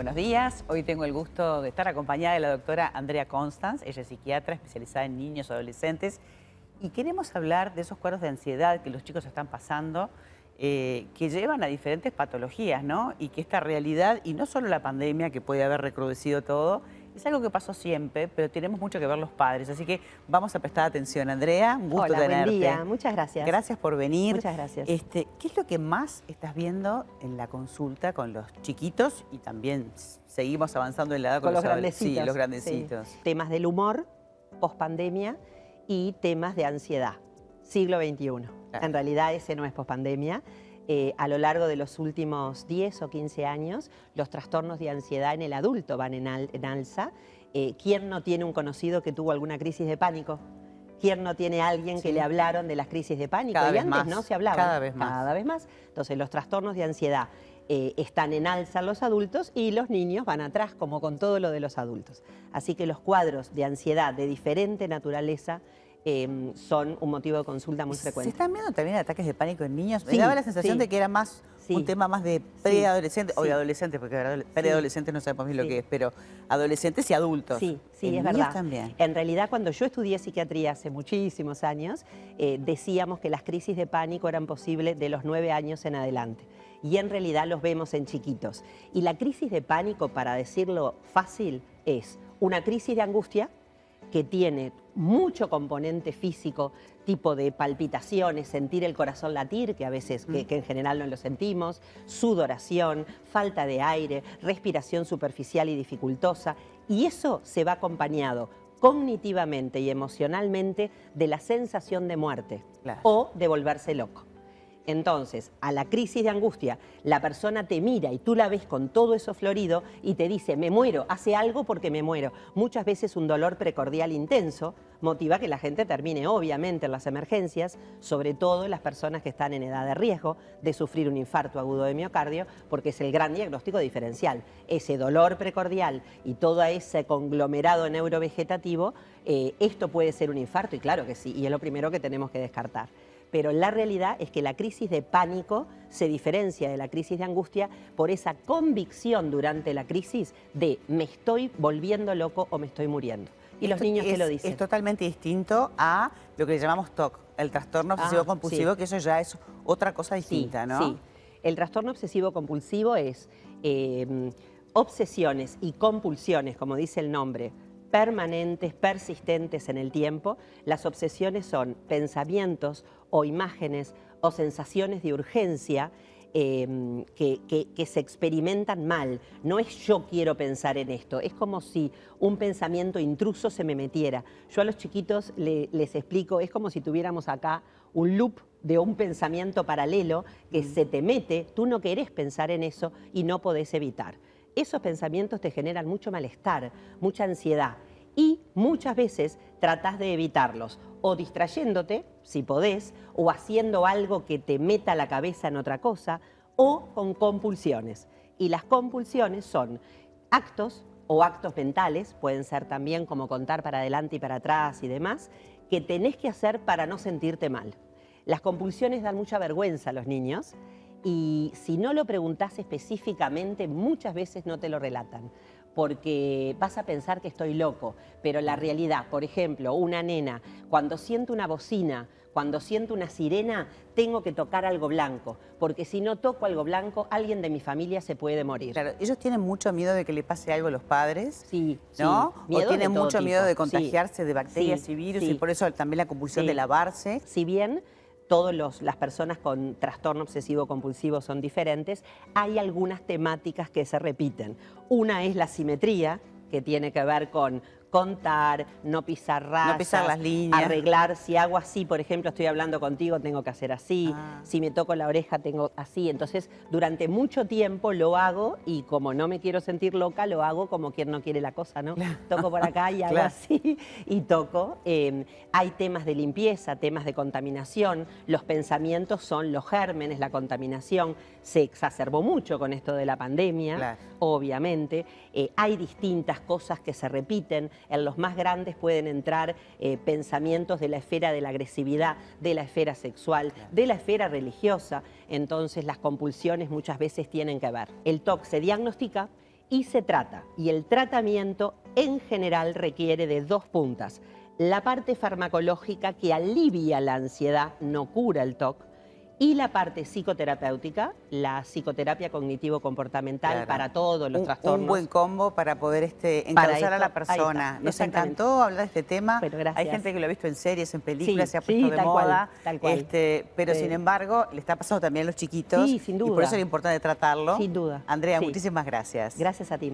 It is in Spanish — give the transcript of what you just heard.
buenos días. Hoy tengo el gusto de estar acompañada de la doctora Andrea Constance. Ella es psiquiatra especializada en niños y adolescentes. Y queremos hablar de esos cuadros de ansiedad que los chicos están pasando, eh, que llevan a diferentes patologías, ¿no? Y que esta realidad, y no solo la pandemia, que puede haber recrudecido todo, es algo que pasó siempre, pero tenemos mucho que ver los padres. Así que vamos a prestar atención. Andrea, un gusto Hola, tenerte. buen día. Muchas gracias. Gracias por venir. Muchas gracias. Este, ¿Qué es lo que más estás viendo en la consulta con los chiquitos y también seguimos avanzando en la edad Con los adole- grandecitos. Sí, los sí. grandecitos. Temas del humor, pospandemia y temas de ansiedad, siglo XXI. Claro. En realidad ese no es pospandemia. Eh, a lo largo de los últimos 10 o 15 años, los trastornos de ansiedad en el adulto van en, al- en alza. Eh, ¿Quién no tiene un conocido que tuvo alguna crisis de pánico? ¿Quién no tiene a alguien que le hablaron de las crisis de pánico? Cada y vez antes más, no se hablaba. cada vez más. Cada vez más. Entonces, los trastornos de ansiedad eh, están en alza en los adultos y los niños van atrás, como con todo lo de los adultos. Así que los cuadros de ansiedad de diferente naturaleza eh, son un motivo de consulta muy ¿Se frecuente. están viendo también ataques de pánico en niños? Me daba la sensación sí. de que era más Sí. un tema más de preadolescentes, o de adolescentes, porque adole- preadolescentes no sabemos bien lo que es, pero adolescentes y adultos. Sí, sí, En es niños verdad. también. En realidad, cuando yo estudié psiquiatría hace muchísimos años, eh, decíamos que las crisis de pánico eran posibles de los nueve años en adelante. Y en realidad los vemos en chiquitos. Y la crisis de pánico, para decirlo fácil, es una crisis de angustia que tiene mucho componente físico, tipo de palpitaciones, sentir el corazón latir, que a veces, que, que en general no lo sentimos, sudoración, falta de aire, respiración superficial y dificultosa, y eso se va acompañado cognitivamente y emocionalmente de la sensación de muerte Claro. o de volverse loco. Entonces, a la crisis de angustia, la persona te mira y tú la ves con todo eso florido y te dice, me muero, hace algo porque me muero. Muchas veces un dolor precordial intenso motiva que la gente termine, obviamente, en las emergencias, sobre todo en las personas que están en edad de riesgo de sufrir un infarto agudo de miocardio, porque es el gran diagnóstico diferencial. Ese dolor precordial y todo ese conglomerado neurovegetativo, eh, esto puede ser un infarto, y claro que sí, y es lo primero que tenemos que descartar pero la realidad es que la crisis de pánico se diferencia de la crisis de angustia por esa convicción durante la crisis de me estoy volviendo loco o me estoy muriendo. Y los niños es, te lo dicen. Es totalmente distinto a lo que le llamamos TOC, el trastorno obsesivo Ah, compulsivo, sí. que eso ya es otra cosa distinta, sí, ¿no? Sí. El trastorno obsesivo compulsivo es eh, obsesiones y compulsiones, como dice el nombre, permanentes, persistentes en el tiempo. Las obsesiones son pensamientos o imágenes o sensaciones de urgencia eh, que, que- que se experimentan mal. No es yo quiero pensar en esto, es como si un pensamiento intruso se me metiera. Yo a los chiquitos le- les explico, es como si tuviéramos acá un loop de un pensamiento paralelo que se te mete, tú no querés pensar en eso y no podés evitar. Esos pensamientos te generan mucho malestar, mucha ansiedad y muchas veces tratás de evitarlos o distrayéndote, si podés, o haciendo algo que te meta la cabeza en otra cosa, o con compulsiones. Y las compulsiones son actos o actos mentales, pueden ser también como contar para adelante y para atrás y demás, que tenés que hacer para no sentirte mal. Las compulsiones dan mucha vergüenza a los niños y si no lo preguntás específicamente, muchas veces no te lo relatan, porque vas a pensar que estoy loco, pero la realidad, por ejemplo, una nena, cuando siento una bocina, cuando siento una sirena, tengo que tocar algo blanco, porque si no toco algo blanco, alguien de mi familia se puede morir. Claro, ellos tienen mucho miedo de que le pase algo a los padres. Sí, sí. ¿No? Miedo o tienen mucho tipo. miedo de Sí. contagiarse de bacterias Sí, y virus sí. y por eso también la compulsión Sí. de lavarse. Si bien todas las personas con trastorno obsesivo compulsivo son diferentes, hay algunas temáticas que se repiten. Una es la simetría, que tiene que ver con contar, no pisar rayas, pisar las líneas. arreglar. Si hago así, por ejemplo, estoy hablando contigo, tengo que hacer así. Ah. Si me toco la oreja, tengo así. Entonces, durante mucho tiempo lo hago y como no me quiero sentir loca, lo hago como quien no quiere la cosa, ¿no? Toco por acá y hago Claro. así y toco. Eh, hay temas de limpieza, temas de contaminación. Los pensamientos son los gérmenes, la contaminación. Se exacerbó mucho con esto de la pandemia, Claro. obviamente. Eh, hay distintas cosas que se repiten. En los más grandes pueden entrar eh, pensamientos de la esfera de la agresividad, de la esfera sexual, de la esfera religiosa. Entonces las compulsiones muchas veces tienen que ver. El TOC se diagnostica y se trata. Y el tratamiento en general requiere de dos puntas. La parte farmacológica que alivia la ansiedad, no cura el TOC, y la parte psicoterapéutica, la psicoterapia cognitivo-comportamental Claro. para todos los un, trastornos. un buen combo para poder este, Para a la persona. está, Nos encantó hablar de este tema. Pero gracias. Hay gente que lo ha visto en series, en películas, Sí, se ha puesto sí, de tal moda. cual, tal cual. Este, pero Sí. sin embargo, le está pasando también a los chiquitos. Sí, sin Y por duda. eso era importante tratarlo. Sin duda. Andrea, muchísimas gracias. Gracias a ti.